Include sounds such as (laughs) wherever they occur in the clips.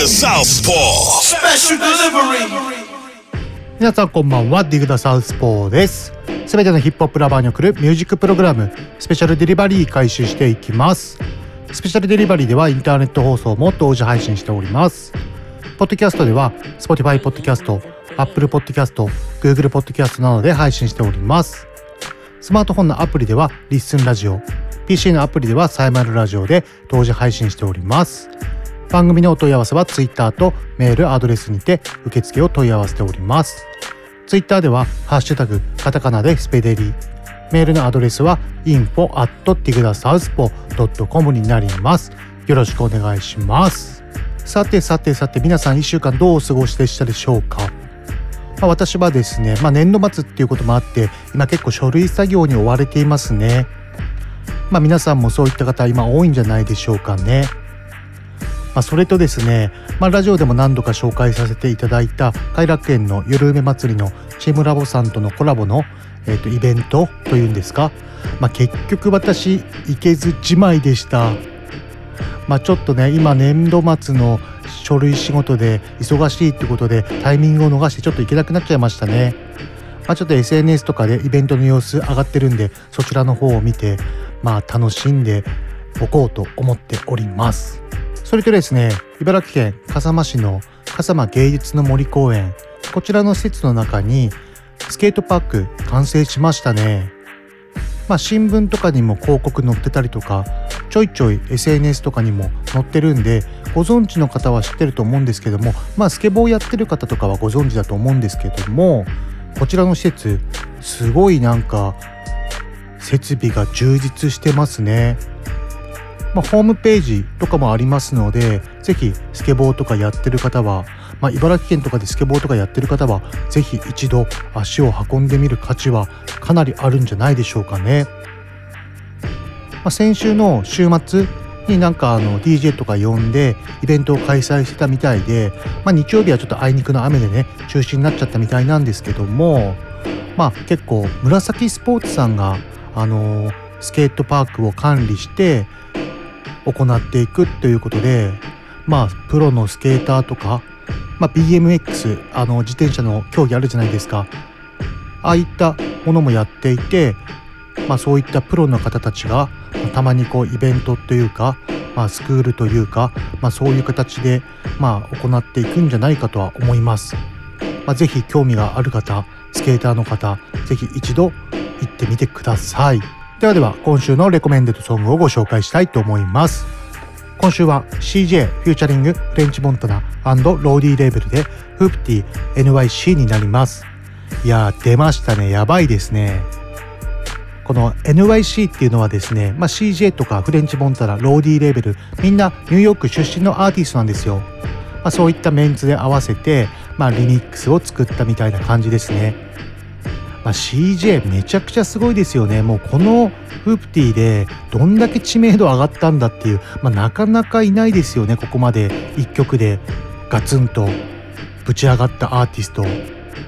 The Southpaw. Special delivery. 皆さんこんばんはディグダサウスポーです。すべてのヒップホップラバーに送るミュージックプログラムスペシャルデリバリー開始していきます。スペシャルデリバリーではインターネット放送も同時配信しております。ポッドキャストでは Spotify ポッドキャスト Apple ポッドキャスト Google ポッドキャストなどで配信しております。スマートフォンのアプリではリッスンラジオ PC のアプリではサイマルラジオで同時配信しております番組のお問い合わせは Twitter とメールアドレスにて受付を問い合わせております。Twitter ではハッシュタグカタカナでスペデリメールのアドレスは info at tigdasouthpo.com になります。よろしくお願いします。さてさてさて皆さん1週間どうお過ごしでしたでしょうか？まあ、私はですね、まあ、年度末っていうこともあって今結構書類作業に追われていますね。まあ皆さんもそういった方今多いんじゃないでしょうかね。まあ、それとですね、まあ、ラジオでも何度か紹介させていただいた偕楽園の夜梅祭りのチームラボさんとのコラボの、えー、とイベントというんですか、まあ、結局私行けずじまいでした。まあ、ちょっとね今年度末の書類仕事で忙しいってことでタイミングを逃してちょっと行けなくなっちゃいましたね。まあ、ちょっと SNS とかでイベントの様子上がってるんでそちらの方を見てまあ楽しんでおこうと思っております。それとですね、茨城県笠間市の笠間芸術の森公園、こちらの施設の中にスケートパーク完成しましたね。まあ新聞とかにも広告載ってたりとか、ちょいちょい SNS とかにも載ってるんで、ご存知の方は知ってると思うんですけども、まあスケボーやってる方とかはご存知だと思うんですけども、こちらの施設、すごいなんか設備が充実してますね。まあ、ホームページとかもありますので、ぜひスケボーとかやってる方は、まあ、茨城県とかでスケボーとかやってる方は、ぜひ一度足を運んでみる価値はかなりあるんじゃないでしょうかね。まあ、先週の週末になんかあの DJ とか呼んでイベントを開催してたみたいで、まあ、日曜日はちょっとあいにくの雨でね中止になっちゃったみたいなんですけどもまあ結構紫スポーツさんがあのスケートパークを管理して行っていくということでまあプロのスケーターとか、まあ、BMX あの自転車の競技あるじゃないですかああいったものもやっていて、まあ、そういったプロの方たちがたまにこうイベントというか、まあ、スクールというか、まあ、そういう形で、まあ、行っていくんじゃないかとは思います。まあ、ぜひ興味がある方スケーターの方ぜひ一度行ってみてください。ではでは今週のレコメンデッドソングをご紹介したいと思います。今週は CJ フューチャリングフレンチモンタナローディーレーベルでフープティ NYC になります。いやー出ましたねやばいですね。この NYC っていうのはですね、まあ、CJ とかフレンチモンタナローディーレーベルみんなニューヨーク出身のアーティストなんですよ。まあ、そういったメンツで合わせて、まあ、リミックスを作ったみたいな感じですね。まあ、CJ めちゃくちゃすごいですよね。もうこのフープティでどんだけ知名度上がったんだっていう、まあ、なかなかいないですよね。ここまで一曲でガツンとぶち上がったアーティスト。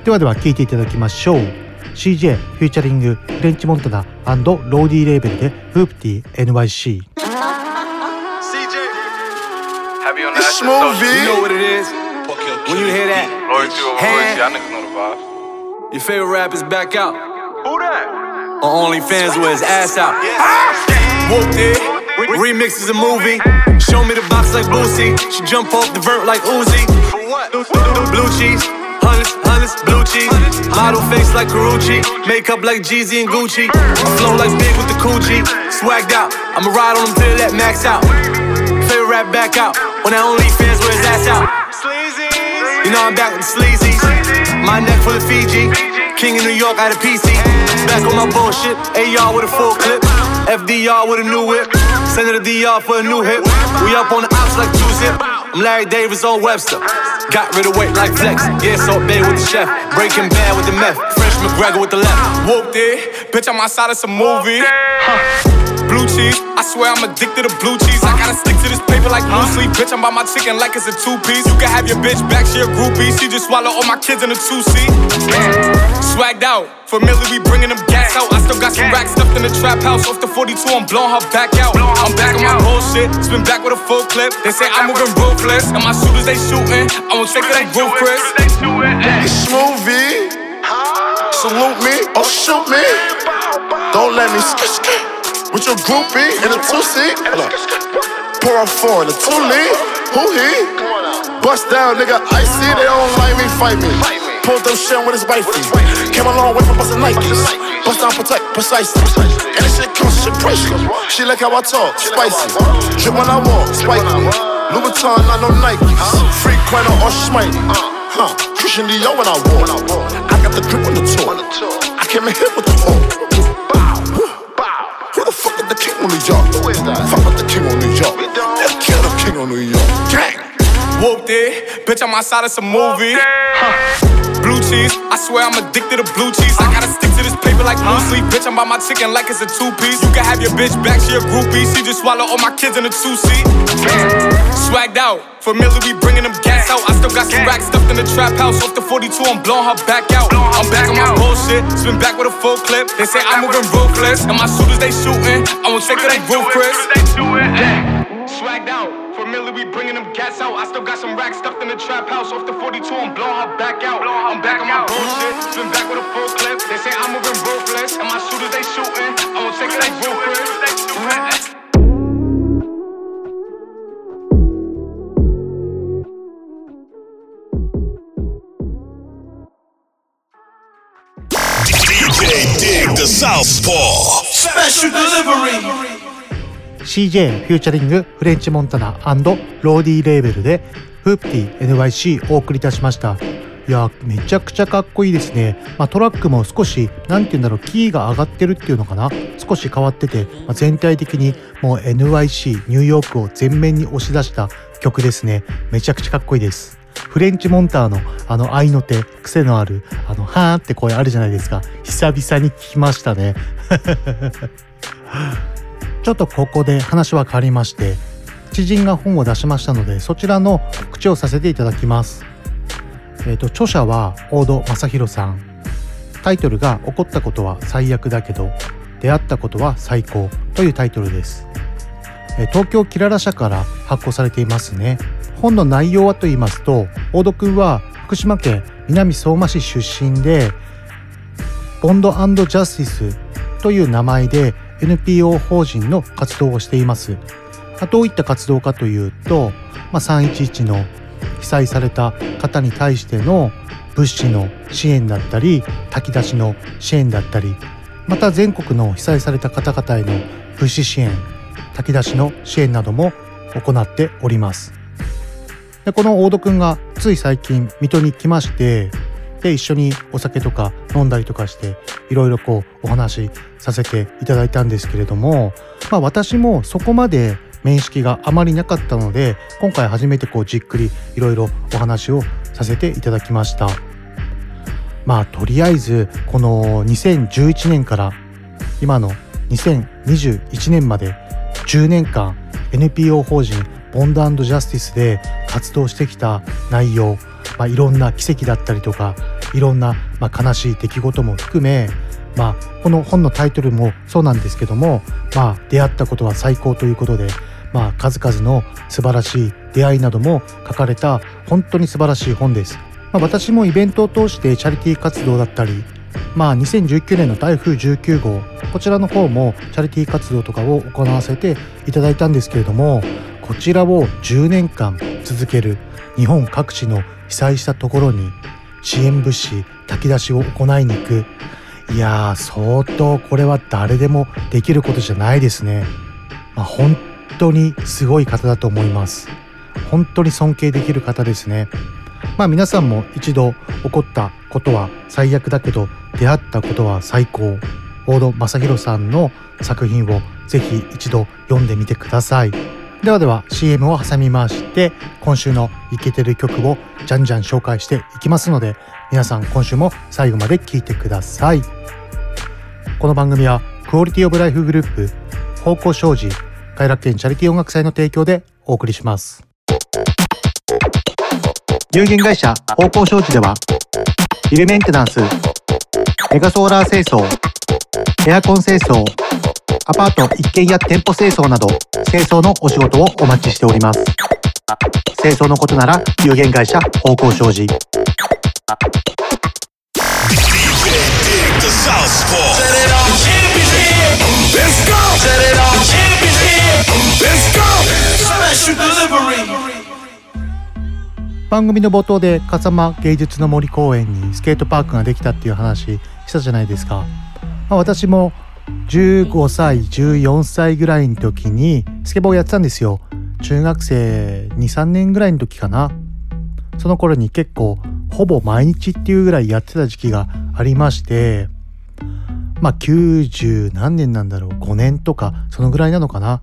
ではでは聴いていただきましょう。CJ フューチャリングフレンチモンタナローディーレーベルでフープティ NYC。Happy on It's Ashton Social. smooth, You know what it is. When you hear that, Loyalty over Hand. royalty. Y'all niggas know the vibes. Your favorite rapper's back out. Who that? On OnlyFans with his ass out. Whooped it. Remix is a movie. Show me the box like Boosie. She jump off the vert like Uzi. For what? Blue cheese. Hundreds, hundreds, blue cheese. Model face like Karuchi. Makeup like Jeezy and Gucci. Flow like big with the Coochie. Swagged out. I'ma ride on him till that max out. Favorite rap back out. On that OnlyFans with his ass out. Sleazy. You know I'm back with the sleazies. My neck full of Fiji. King of New York out of PC. Back on my bullshit. AR with a full clip. FDR with a new whip. Send it to DR for a new hit. We up on the ops like two zip. I'm Larry Davis on Webster. Got rid of weight like flex. Yeah, so bad with the chef. Breaking bad with the meth. Fresh McGregor with the left. Whooped it. Bitch, I'm outside of some movie. Huh. Blue cheese, I swear I'm addicted to blue cheese. I gotta stick to this paper like blue sleep. Bitch, I'm by my chicken like it's a two piece. You can have your bitch back, she a groupie. She just swallow all my kids in a two seat. Swagged out, familiar, we bringing them gas out. I still got some racks stuffed in the trap house. Off the 42, I'm blowing her back out. I'm back on my bullshit, spin back with a full clip. They say I'm moving ruthless, and my shooters they shooting. I won't take it like roof, Chris. It's smoothie. Salute me or shoot me. Don't let me skip skip with your groupie in a two seat. Pour a four in a two lead. Who he? Bust down, nigga. Icy, they don't like me, fight me. Pulled them shit with his wifey. Came a long way from busting Nikes. Bust down, protect, precisely. And this shit comes, shit precious. She like how I talk, spicy. Drip when I walk, spiky. Vuitton, not no Nikes. Free Quino or Schmitey. Huh, Christian Dior when I walk. I got the grip on the tour. I came in here with the talk. On New York? Who is that? Fuck with the king on New York. They'll kill the king on New York. Gang. Whooped it. Bitch, I'm outside of some movie. Huh. Blue cheese, I swear I'm addicted to blue cheese. I gotta stick to this paper like blue sleep. Bitch, I'm by my chicken like it's a two piece. You can have your bitch back, she a groupie. She just swallow all my kids in a two seat. Swagged out, familiar, we bringing them gas out. I still got some racks stuffed in the trap house. Off the 42, I'm blowing her back out. I'm back on my bullshit, spin back with a full clip. They say I'm moving ruthless, and my shooters they shooting. I won't take it like roof, Chris. Swagged out. Familiar, we bringing them gas out. I still got some racks stuffed in the trap house. Off the 42, I'm blowing her back out. I'm back on my bullshit, spin back with a full clip. They say I'm moving ruthless, and my shooters they shooting. I won't take it like roof, Chris. DJ Dig the Southpaw. Special delivery. CJ フューチャリングフレンチモンタナローディーレーベルでフープティ NYC お送りいたしました。いやめちゃくちゃかっこいいですね、まあ、トラックも少し何て言うんだろうキーが上がってるっていうのかな。少し変わってて、まあ、全体的にもう NYC ニューヨークを前面に押し出した曲ですね。めちゃくちゃかっこいいです。フレンチモンターのあの愛の手癖のあるあのはーって声あるじゃないですか。久々に聞きましたね。(laughs) ちょっとここで話は変わりまして知人が本を出しましたのでそちらの告知をさせていただきます。えっ、と著者は大戸正弘さん。タイトルが起こったことは最悪だけど出会ったことは最高というタイトルです。え東京キララ社から発行されていますね。本の内容はと言いますと大戸くんは福島県南相馬市出身でボンドジャスティスという名前で NPO 法人の活動をしています。まどういった活動かというと、まあ、311の被災された方に対しての物資の支援だったり炊き出しの支援だったりまた全国の被災された方々への物資支援炊き出しの支援なども行っております。でこの大戸くんがつい最近水戸に来ましてで一緒にお酒とか飲んだりとかしていろいろこうお話しさせていただいたんですけれども、まあ、私もそこまで面識があまりなかったので今回初めてこうじっくりいろいろお話をさせていただきました。まあとりあえずこの2011年から今の2021年まで10年間 NPO 法人ボンドジャスティスで活動してきた内容、まあ、いろんな奇跡だったりとかいろんな、まあ、悲しい出来事も含め、まあ、この本のタイトルもそうなんですけども、まあ、出会ったことは最高ということで、まあ、数々の素晴らしい出会いなども書かれた本当に素晴らしい本です。まあ、私もイベントを通してチャリティー活動だったりまあ、2019年の台風19号こちらの方もチャリティー活動とかを行わせていただいたんですけれどもこちらを10年間続ける日本各地の被災したところに支援物資炊き出しを行いに行く。いやー相当これは誰でもできることじゃないですね、まあ、本当にすごい方だと思います。本当に尊敬できる方ですね。まあ皆さんも一度起こったことは最悪だけど出会ったことは最高。大戸正弘さんの作品をぜひ一度読んでみてください。ではでは CM を挟みまして今週のイケてる曲をじゃんじゃん紹介していきますので皆さん今週も最後まで聴いてください。この番組はクオリティオブライフグループ方向障子快楽園チャリティー音楽祭の提供でお送りします。有限会社方向障子ではビルメンテナンスメガソーラー清掃エアコン清掃アパート一軒や店舗清掃など清掃のお仕事をお待ちしております。清掃のことなら有限会社方向障子番組の冒頭で笠間芸術の森公園にスケートパークができたっていう話したじゃないですか、まあ、私も15歳14歳ぐらいの時にスケボーやってたんですよ。中学生23年ぐらいの時かな。その頃に結構ほぼ毎日っていうぐらいやってた時期がありましてまあ90何年なんだろう。5年とかそのぐらいなのかな。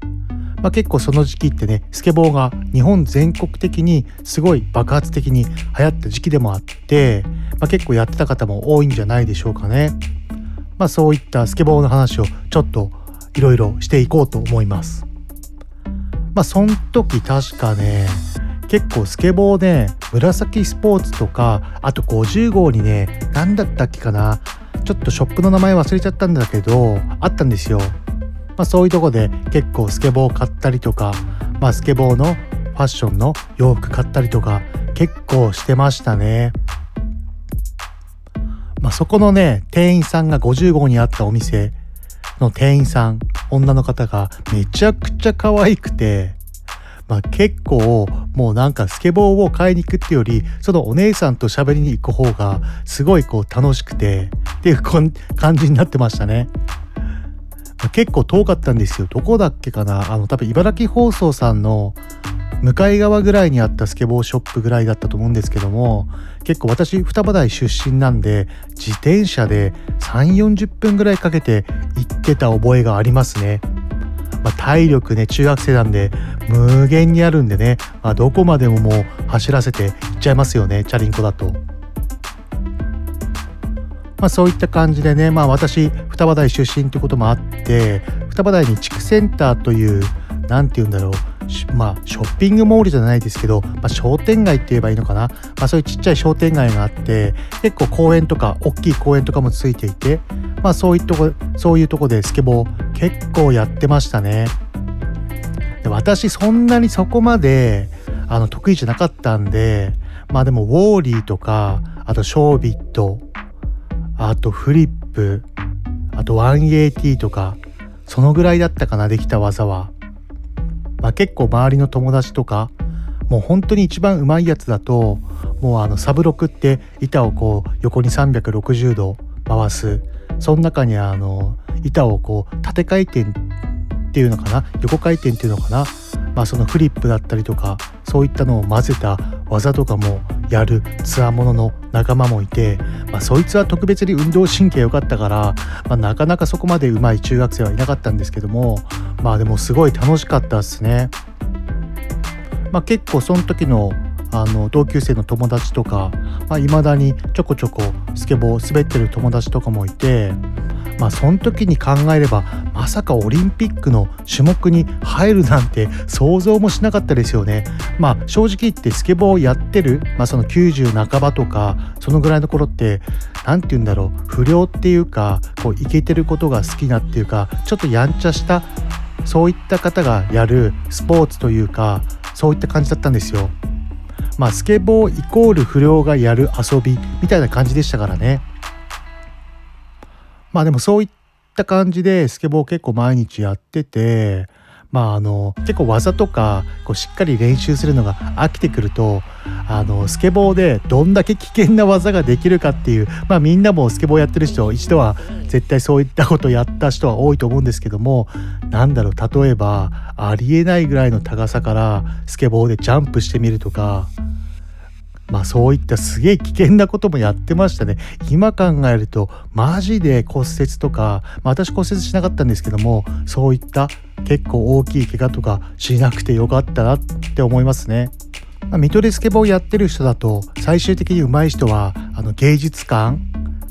まあ、結構その時期ってねスケボーが日本全国的にすごい爆発的に流行った時期でもあって、まあ、結構やってた方も多いんじゃないでしょうかね。まあそういったスケボーの話をちょっといろいろしていこうと思います。まあその時確かね結構スケボーね紫スポーツとかあと50号にね何だったっけかなちょっとショップの名前忘れちゃったんだけどあったんですよ。まあ、そういうとこで結構スケボー買ったりとか、まあ、スケボーのファッションの洋服買ったりとか結構してましたね。まあ、そこのね店員さんが50号にあったお店の店員さん女の方がめちゃくちゃ可愛くて、まあ、結構もうなんかスケボーを買いに行くっていうよりそのお姉さんと喋りに行く方がすごいこう楽しくてっていう感じになってましたね。結構遠かったんですよ。どこだっけかな？あの多分茨城放送さんの向かい側ぐらいにあったスケボーショップぐらいだったと思うんですけども結構私双葉台出身なんで自転車で3 4 0分ぐらいかけて行ってた覚えがありますね。まあ、体力ね中学生なんで無限にあるんでね、まあ、どこまでももう走らせて行っちゃいますよねチャリンコだと。まあ、そういった感じでね、まあ、私双葉台出身ってこともあって双葉台に地区センターという何て言うんだろうまあショッピングモールじゃないですけど、まあ、商店街って言えばいいのかな、まあ、そういうちっちゃい商店街があって結構公園とか大きい公園とかもついていて、まあ、そういうとこそういうとこでスケボー結構やってましたね。で私そんなにそこまであの得意じゃなかったんでまあでもウォーリーとかあとショービットあとフリップあと180とかそのぐらいだったかなできた技は、まあ、結構周りの友達とかもう本当に一番うまいやつだともうあのサブロクって板をこう横に360度回す。その中にあの板をこう縦回転っていうのかな横回転っていうのかなまあそのフリップだったりとかそういったのを混ぜた技とかもやるつわものの仲間もいて、まあ、そいつは特別に運動神経良かったから、まあ、なかなかそこまで上手い中学生はいなかったんですけどもまあでもすごい楽しかったっすね。まあ、結構その時のあの同級生の友達とかいまあ、未だにちょこちょこスケボー滑ってる友達とかもいてまあその時に考えればまさかオリンピックの種目に入るなんて想像もしなかったですよね。まあ正直言ってスケボーをやってる、まあ、その90半ばとかそのぐらいの頃って何て言うんだろう不良っていうかこうイケてることが好きなっていうかちょっとやんちゃしたそういった方がやるスポーツというかそういった感じだったんですよ。まあスケボーイコール不良がやる遊びみたいな感じでしたからね。まあでもそういった感じでスケボー結構毎日やっててまああの結構技とかこうしっかり練習するのが飽きてくるとあのスケボーでどんだけ危険な技ができるかっていうまあみんなもスケボーやってる人一度は絶対そういったことやった人は多いと思うんですけどもなんだろう例えばありえないぐらいの高さからスケボーでジャンプしてみるとかまあそういったすげえ危険なこともやってましたね。今考えるとマジで骨折とか、まあ、私骨折しなかったんですけどもそういった結構大きい怪我とかしなくてよかったなって思いますね。まあ、水戸でスケボーやってる人だと最終的に上手い人はあの芸術館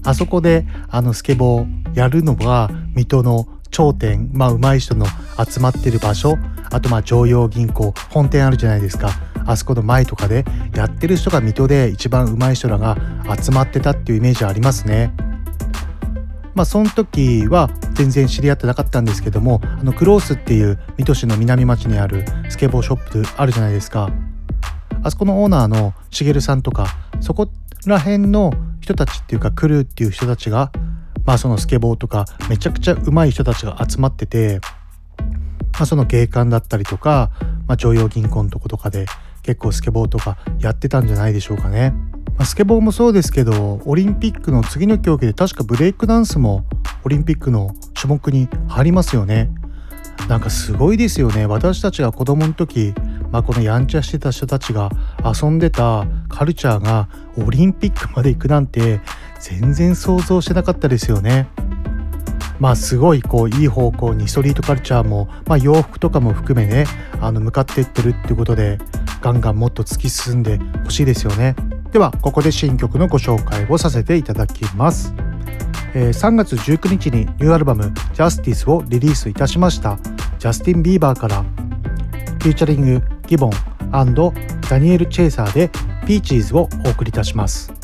あそこであのスケボーやるのが水戸の頂点、まあ上手い人の集まってる場所あとまあ常陽銀行本店あるじゃないですかあそこの前とかでやってる人が水戸で一番上手い人らが集まってたっていうイメージありますね。まあその時は全然知り合ってなかったんですけどもあのクロースっていう水戸市の南町にあるスケボーショップあるじゃないですか。あそこのオーナーのしげるさんとかそこら辺の人たちっていうかクルーっていう人たちがまあそのスケボーとかめちゃくちゃ上手い人たちが集まってて、まあ、その景観だったりとか、まあ、常陽銀行のとことかで結構スケボーとかやってたんじゃないでしょうかね。まあ、スケボーもそうですけどオリンピックの次の競技で確かブレイクダンスもオリンピックの種目に入りますよね。なんかすごいですよね私たちが子供の時、まあ、このやんちゃしてた人たちが遊んでたカルチャーがオリンピックまで行くなんて全然想像してなかったですよね。まあすごいこういい方向にストリートカルチャーも、まあ、洋服とかも含めねあの向かっていってるっていうことでガンガンもっと突き進んでほしいですよね。ではここで新曲のご紹介をさせていただきます、えー、3月19日にニューアルバム「Justice」をリリースいたしました。ジャスティン・ビーバーから。フューチャリングギボンダニエル・チェイサーで「ピーチーズ」をお送りいたします。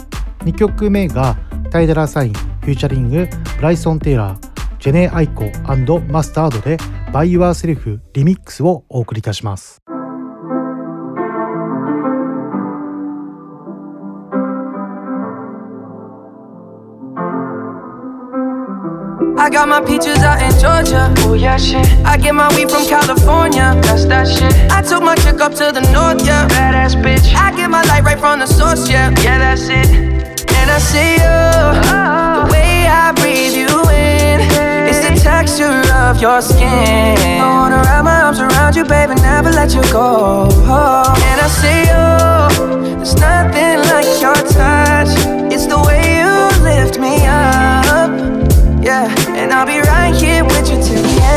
2曲目がタイダラサインフューチャリングブライソン・テイラージェネ・アイコマスタードで By Yourself リミックスをお送りいたします。I got my peaches out in Georgia. Oh yeah, shit. I get my weed from California. That's that shit. I took my chick up to the north, yeah. Badass bitch. I get my light right from the source, yeah. Yeah, that's it. I see you. The way I breathe you in is the texture of your skin. I wanna wrap my arms around you, baby, never let you go. And I say, oh, there's nothing like your touch.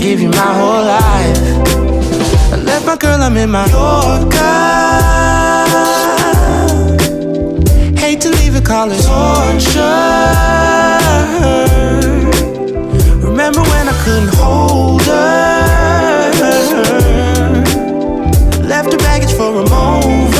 give you my whole life. I left my girl, I'm in my Yorker. Hate to leave it, call it torture. Remember when I couldn't hold her? Left her baggage for a mover.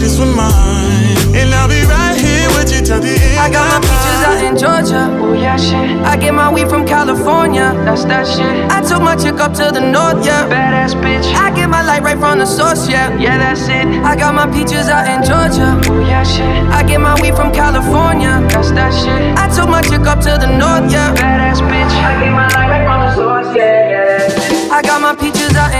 Kisses taste sweetest with mine, and I'll be right here with you till the end. I got my peaches out in Georgia. Oh yeah, shit. I get my weed from California. That's that shit. I took my chick up to the north, yeah. Badass bitch. I get my light right from the source, yeah. Yeah, that's it. I got my peaches out in Georgia. Oh yeah, shit. I get my weed from California. That's that shit. I took my chick up to the north, yeah. Badass bitch. I get my light right from the source, yeah, yeah. I got my peaches out in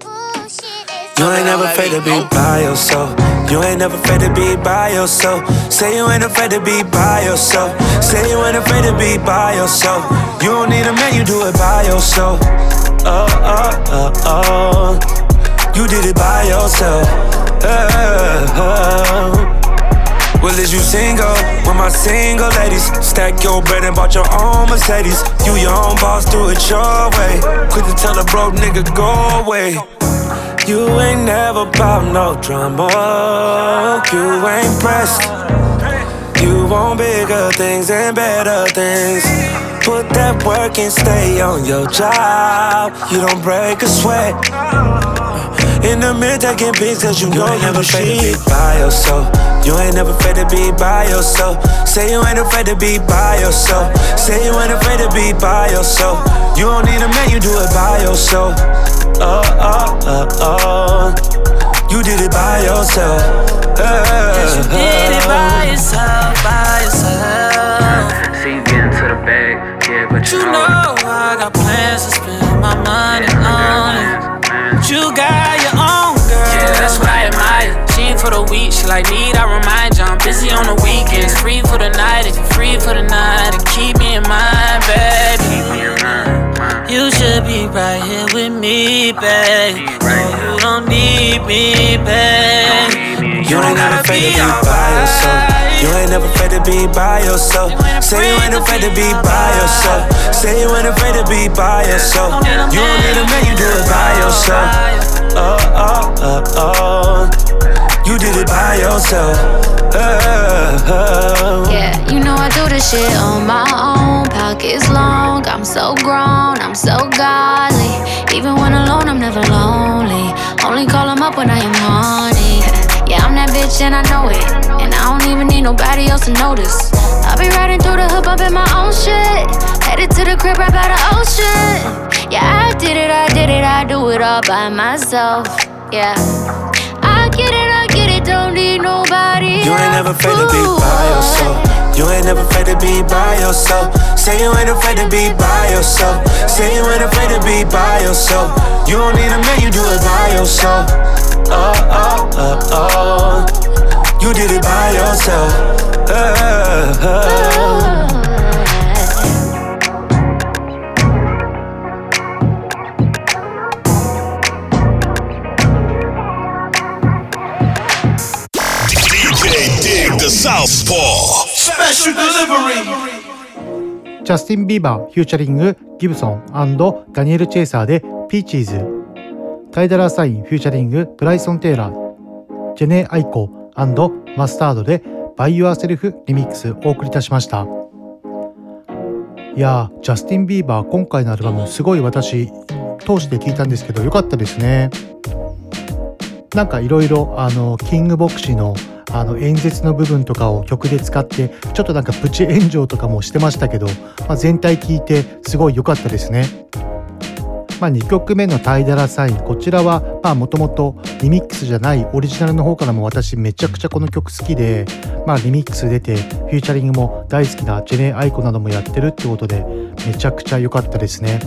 Bullshit is You ain't never afraid to be by yourself. You ain't never afraid to be by yourself. Say you ain't afraid to be by yourself. Say you ain't afraid to be by yourself. You don't need a man, you do it by yourself. Oh, oh, oh, oh. You did it by yourself. Oh. Well, is you single? With my single ladies, stack your bread and bought your own Mercedes. You your own boss, do it your way. Quick to tell a broke nigga go away. You ain't never bout no drama. You ain't pressed. You want bigger things and better things. Put that work and stay on your job. You don't break a sweat. In the mid taking pics cause you, you know ain't never afraid to be by yourself. You ain't never afraid to be by yourself. Say you ain't afraid to be by yourself. Say you ain't afraid to be by yourself. You don't need a man, you do it by yourself. Oh, oh, oh, oh. You did it by yourself. Yes, you did it by yourself, by yourself. See you getting to the bag, yeah, but You know I got plans to spend my money on it. But you got your own girl. Yeah, that's what I admire. She ain't for the week, she like need. I remind you, I'm busy on the weekends. Free for the night, if you're free for the night, and keep me in mind, baby. You should be right here with me, babe. No, you don't need me, babe. You ain't never afraid to be by yourself. You ain't never afraid to be by yourself. Say you ain't afraid to be by yourself. Say you ain't afraid to be by yourself. You don't need a man, you do it by yourself. Oh, oh, oh, oh. You did it by yourself. Oh. Yeah, you know I do this shit on my own. Pockets long, I'm so grown, I'm so godly. Even when alone, I'm never lonely. Only call him up when I am horny. I'm that bitch and I know it. And I don't even need nobody else to notice. I'll be riding through the hood, bumping my own shit. Headed to the crib right by the ocean. Yeah, I did it, I did it, I do it all by myself. Yeah. I get it, I get it, don't need nobody. You ain't never afraid to be by uh. yourself. You ain't never afraid to be by yourself. Say you ain't afraid to be by yourself. Say you ain't afraid to be by yourself. You don't need a man, you do it by yourself Oh, oh, oh, oh. You did it by yourself. Oh, oh. DJ Dig the Southpaw. Special delivery. ジャスティン・ビーバーフューチャリングギブソンダニエル・チェイサーでピーチーズ タイ・ダラー・サイン featuring ブライソン・ティラー。ジェネイ・アイコマスタードで By Yourself Remix お送りいたしました。いやージャスティン・ビーバー今回のアルバムすごい私通して聞いたんですけど良かったですね。なんかいろいろあのキング牧師のあの演説の部分とかを曲で使ってちょっとなんかプチ炎上とかもしてましたけど、まあ、全体聞いてすごい良かったですね。まあ、2曲目の「タイ・ダラー・サイン」こちらはもともとリミックスじゃないオリジナルの方からも私めちゃくちゃこの曲好きで、まあ、リミックス出て featuring も大好きなジェネイ・アイコなどもやってるってことでめちゃくちゃ良かったですね。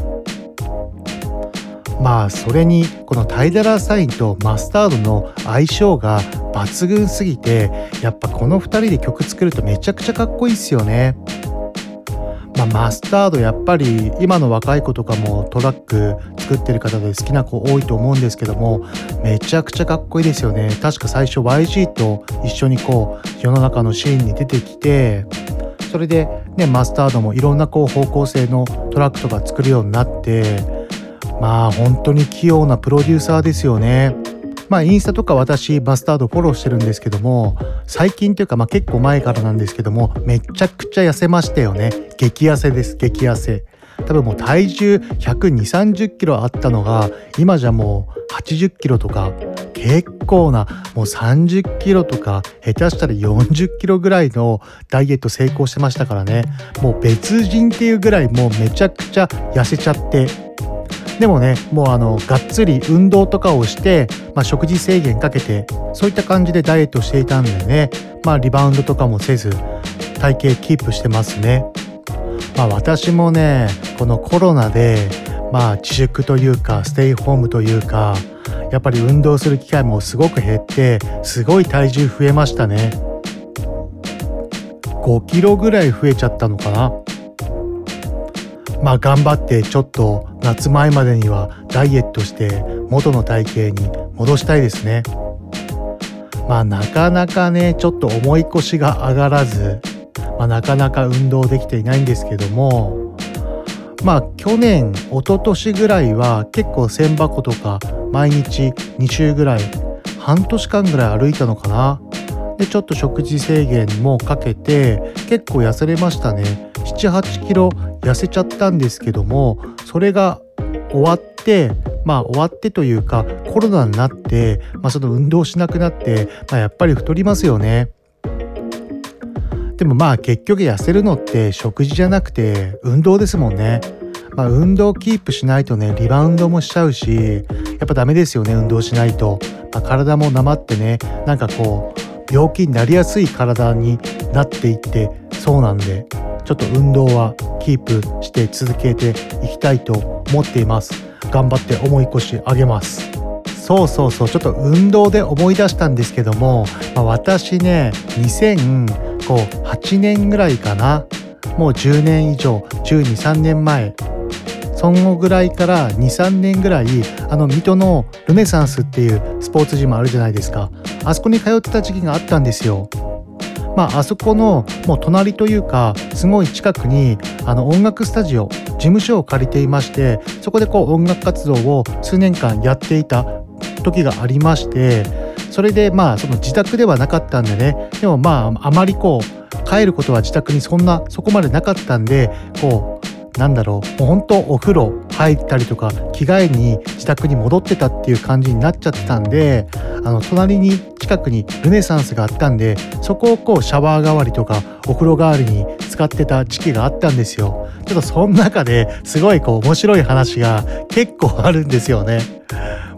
まあそれにこのタイダラーサインとマスタードの相性が抜群すぎてやっぱこの2人で曲作るとめちゃくちゃかっこいいっすよね。まあ、マスタードやっぱり今の若い子とかもトラック作ってる方で好きな子多いと思うんですけどもめちゃくちゃかっこいいですよね確か最初 YG と一緒にこう世の中のシーンに出てきてそれでねマスタードもいろんなこう方向性のトラックとか作るようになってまあ本当に器用なプロデューサーですよね。まあインスタとか私マスタードフォローしてるんですけども最近というかまあ結構前からなんですけどもめちゃくちゃ痩せましたよね。激痩せです。激痩せ。多分もう体重120、30キロあったのが今じゃもう80キロとか結構なもう30キロとか下手したら40キロぐらいのダイエット成功してましたからね。もう別人っていうぐらいもうめちゃくちゃ痩せちゃって。でもねもうあのがっつり運動とかをして、まあ、食事制限かけてそういった感じでダイエットしていたんでねまあリバウンドとかもせず体型キープしてますね。まあ私もねこのコロナでまあ自粛というかステイホームというかやっぱり運動する機会もすごく減ってすごい体重増えましたね。5キロぐらい増えちゃったのかな。まあ頑張ってちょっと夏前までにはダイエットして元の体型に戻したいですね。まあなかなかねちょっと重い腰が上がらず、まあ、なかなか運動できていないんですけどもまあ去年一昨年ぐらいは結構千箱とか毎日2週ぐらい半年間ぐらい歩いたのかな。でちょっと食事制限もかけて結構痩せれましたね。78キロ痩せちゃったんですけどもそれが終わってまあ終わってというかコロナになって、まあ、その運動しなくなって、まあ、やっぱり太りますよね。でもまあ結局痩せるのって食事じゃなくて運動ですもんね。まあ、運動キープしないとねリバウンドもしちゃうしやっぱダメですよね運動しないと、まあ、体もなまってねなんかこう病気になりやすい体になっていってそうなんでちょっと運動はキープして続けていきたいと思っています。頑張って重い腰上げます。そうそうそうちょっと運動で思い出したんですけども、まあ、私ね2008年ぐらいかな。もう10年以上123年前そのぐらいから23年ぐらいあの水戸のルネサンスっていうスポーツジムあるじゃないですか。あそこに通ってた時期があったんですよ。まあ、あそこのもう隣というかすごい近くにあの音楽スタジオ事務所を借りていましてそこでこう音楽活動を数年間やっていた時がありましてそれでまあその自宅ではなかったんでねでもまああまりこう帰ることは自宅にそんなそこまでなかったんでこうなんだろう。もう本当お風呂入ったりとか着替えに自宅に戻ってたっていう感じになっちゃってたんであの隣に近くにルネサンスがあったんでそこをこうシャワー代わりとかお風呂代わりに使ってた時期があったんですよ。ちょっとその中ですごいこう面白い話が結構あるんですよね。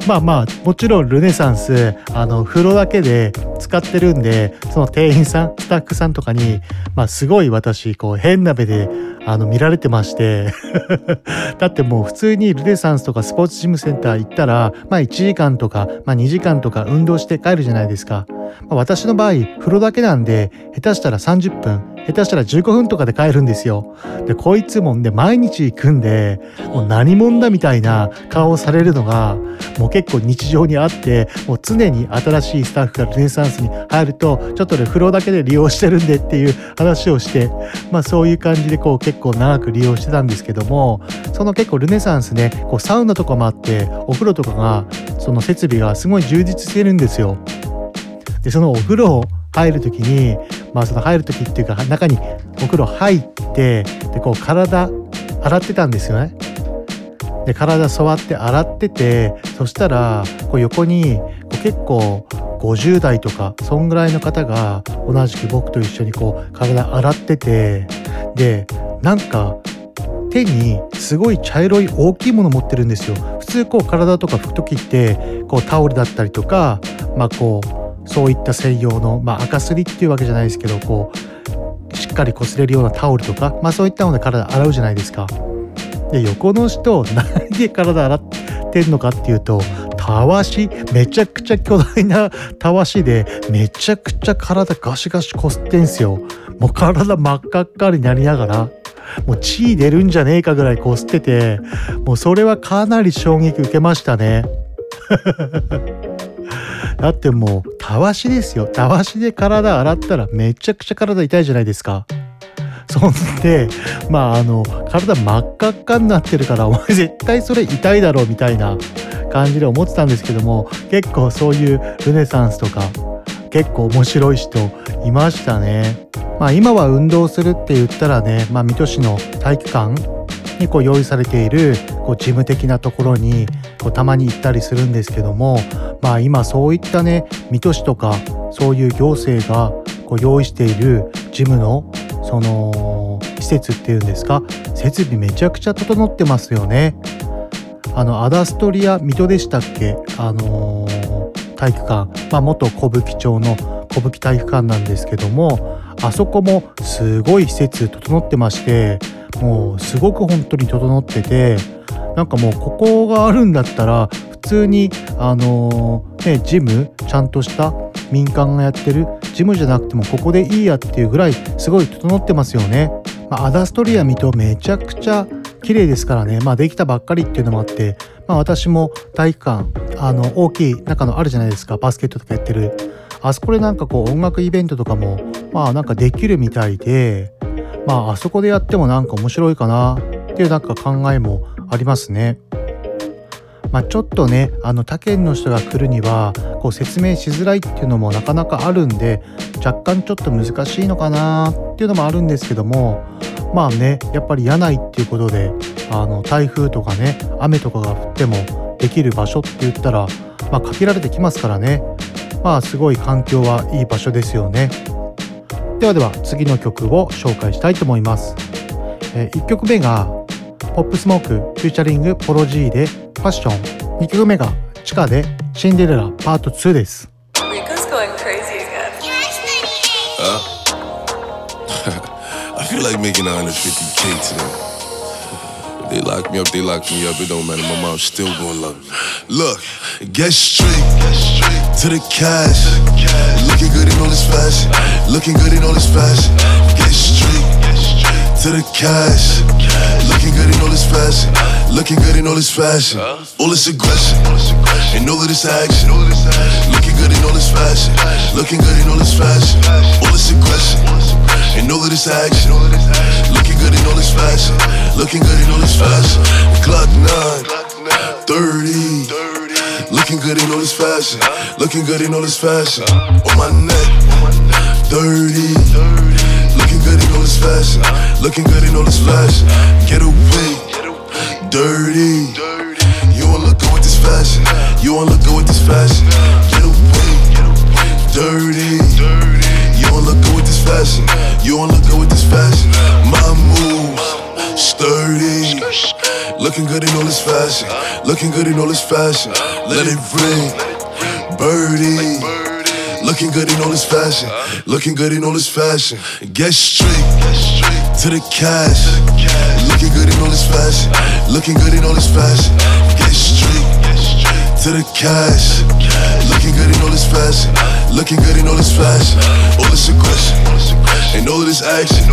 まあまあもちろんルネサンスあの風呂だけで使ってるんでその店員さんスタッフさんとかに、まあ、すごい私こう変な目であの見られてまして (laughs) だってもう普通にルネサンスとかスポーツジムセンター行ったら、まあ、1時間とか、まあ、2時間とか運動して帰るじゃないですか。まあ、私の場合風呂だけなんで下手したら30分下手したら15分とかで帰るんですよ。でこいつもんで毎日行くんでもう何者だみたいな顔をされるのがもう結構日常にあってもう常に新しいスタッフがルネサンスに入るとちょっとね風呂だけで利用してるんでっていう話をしてまあそういう感じでこう結構長く利用してたんですけどもその結構ルネサンスねこうサウナとかもあってお風呂とかがその設備がすごい充実してるんですよ。でそのお風呂入る時にまあその入る時っていうか中にお風呂入ってでこう体洗ってたんですよね。で体触って洗っててそしたらこう横にこう結構50代とかそんぐらいの方が同じく僕と一緒にこう体洗っててでなんか手にすごい茶色い大きいもの持ってるんですよ普通こう体とか拭く時ってこうタオルだったりとかまあこうそういった専用のまあ赤すりっていうわけじゃないですけどこうしっかり擦れるようなタオルとかまあそういったもので体洗うじゃないですか。で横の人何で体洗ってんのかっていうとたわしめちゃくちゃ巨大な (laughs) たわしでめちゃくちゃ体ガシガシこすってんすよ。もう体真っ赤っかになりながらもう血出るんじゃねえかぐらいこすっててもうそれはかなり衝撃受けましたね。(laughs) だってもうたわしですよたわしで体洗ったらめちゃくちゃ体痛いじゃないですかそんでまああの体真っ赤っかになってるからお前絶対それ痛いだろうみたいな感じで思ってたんですけども結構そういうルネサンスとか結構面白い人いましたね。まあ今は運動するって言ったらね、まあ水戸市の体育館にこう用意されているこうジム的なところにこうたまに行ったりするんですけどもまあ今そういったね水戸市とかそういう行政がこう用意しているジムのその施設っていうんですか設備めちゃくちゃ整ってますよね。あのアダストリア水戸でしたっけあのー、体育館、まあ、元小吹町の小吹体育館なんですけどもあそこもすごい施設整ってましてもうすごく本当に整っててなんかもうここがあるんだったら普通にあのー、ねジムちゃんとした民間がやってるジムじゃなくてもここでいいやっていうぐらいすごい整ってますよね。まあ、アダストリア水戸めちゃくちゃ綺麗ですからね、まあ、できたばっかりっていうのもあって、まあ、私も体育館あの大きい中のあるじゃないですか。バスケットとかやってる。あそこでなんかこう音楽イベントとかもまあなんかできるみたいでまああそこでやってもなんか面白いかなっていうなんか考えもありますね。まあ、ちょっとねあの他県の人が来るにはこう説明しづらいっていうのもなかなかあるんで若干ちょっと難しいのかなっていうのもあるんですけどもまあねやっぱり柳井っていうことであの台風とかね雨とかが降ってもできる場所って言ったら、まあ、限られてきますからね。まあすごい環境はいい場所ですよね。ではでは次の曲を紹介したいと思います、えー、1曲目がポップ・スモーク featuring ポロ・Gで Fashion 2曲目が CHIKA で Cinderella Part 2です I feel like making 150k today. They lock me up, they lock me up. It don't matter. My mom's still gonna love me. Look, get straight to the cash. Looking good in all this fashion. Looking good in all this fashion. Get straight to the cash. Looking good in all this fashion. Looking good in all this fashion. All this aggression. And all of this action. Looking good in all this fashion. Looking good in all this fashion. All this aggression. And all of this action. Looking good in all this fashion. Looking good in all this fashion. Glock 9. 30. Looking good in all this fashion. Looking good in all this fashion. On my neck. 30. Good in all this fashion. Looking good in all this fashion. Get away. Dirty. You wanna look good with this fashion. You wanna look good with this fashion. Get away. Dirty. You wanna look good with this fashion. You wanna look good with this fashion. My moves. Sturdy. Looking good in all this fashion. Looking good in all this fashion. Let it ring. Birdie. Looking good in all this fashion. Looking good in all this fashion. Get straight to the cash. Looking good in all this fashion. Looking good in all this fashion. Get straight to the cash. Looking good in all this fashion. Looking good in all this fashion. All this aggression. And all of this action.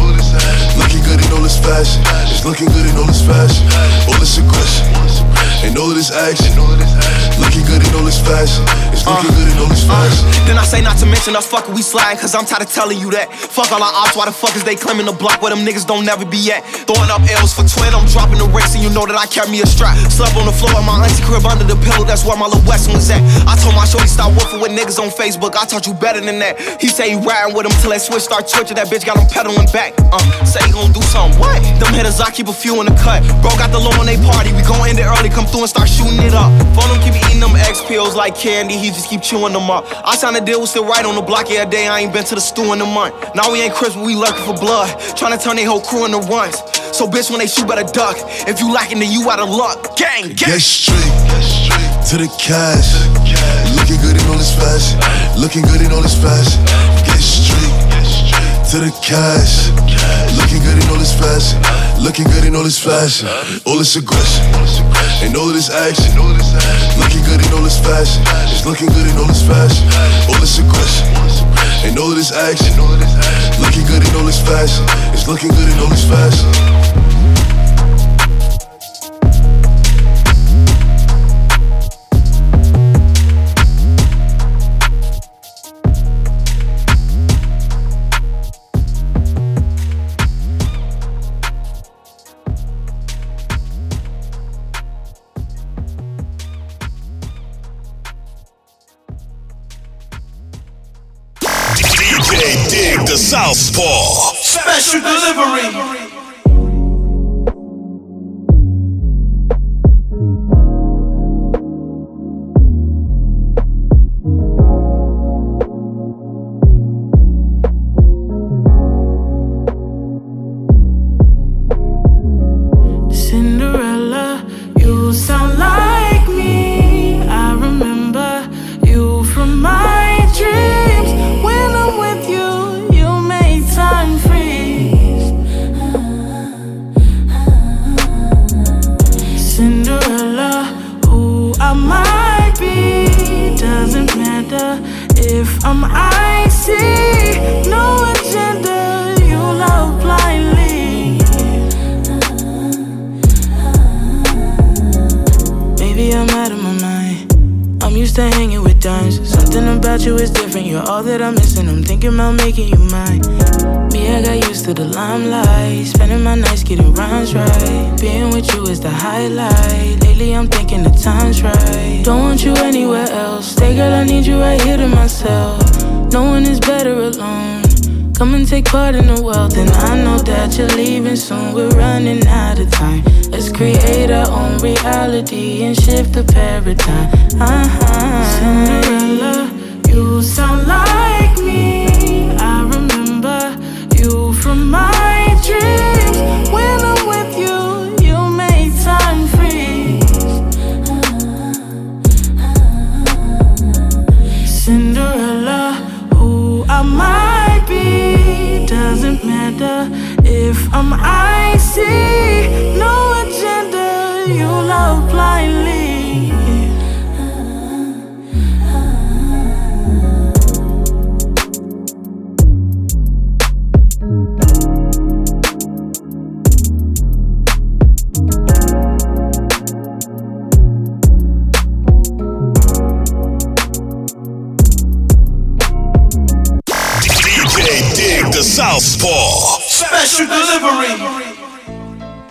Looking good in all this fashion. It's looking good in all this fashion. All this aggression. And all of this action. Looking good in all this fashion. It's looking good in all this fashion. Then I say not to mention us fucking we sliding, cause I'm tired of telling you that. Fuck all our ops, why the fuck is they claiming the block where them niggas don't never be at? Throwing up L's for twin, I'm dropping the race, and you know that I carry me a strap. Slept on the floor in my auntie crib under the pillow, that's where my little West was at. I told my shorty stop working with niggas on Facebook, I taught you better than that. He say he riding with him till that switch start twitching, that bitch got him pedaling back. Uh, say he gon' do something, what? Them hitters, I keep a few in the cut. Bro got the low on they party, we gon' end it early, come through and start shooting it up. Phone him keep eating them X pills like candy, he just keep chewing them up. I signed a deal, was still right on the block every day, I ain't been to the stew in a month. Now we ain't Chris, but we lurking for blood, trying to turn they whole crew into runs. So bitch, when they shoot, better duck. If you lacking, then you out of luck. Gang, gang. Get straight to the cash. Looking good in all this fashion. Looking good in all this fashion. Get straight to the cash. Looking good in all this fashion. Looking good in all this fashion. All this aggression. And all of this action. Looking good in all this fashion. It's looking good in all this fashion. All this aggression. And all of this action. Looking good in all this fashion. It's looking good in all this fashion. Southpaw. Special delivery. The paradigm.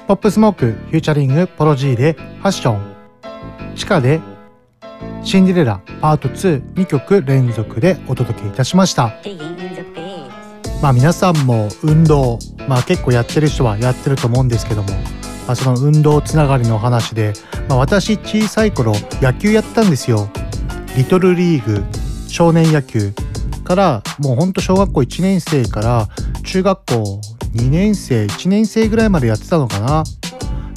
ポップ・スモーク featuring ポロ・Gで Fashion CHIKA で Cinderella Part 2 2曲連続でお届けいたしました。まあ皆さんも運動まあ結構やってる人はやってると思うんですけども、まあ、その運動つながりの話で、まあ、私小さい頃野球やったんですよ。リトルリーグ少年野球からもうほんと小学校1年生から中学校2年生1年生ぐらいまでやってたのかな、ま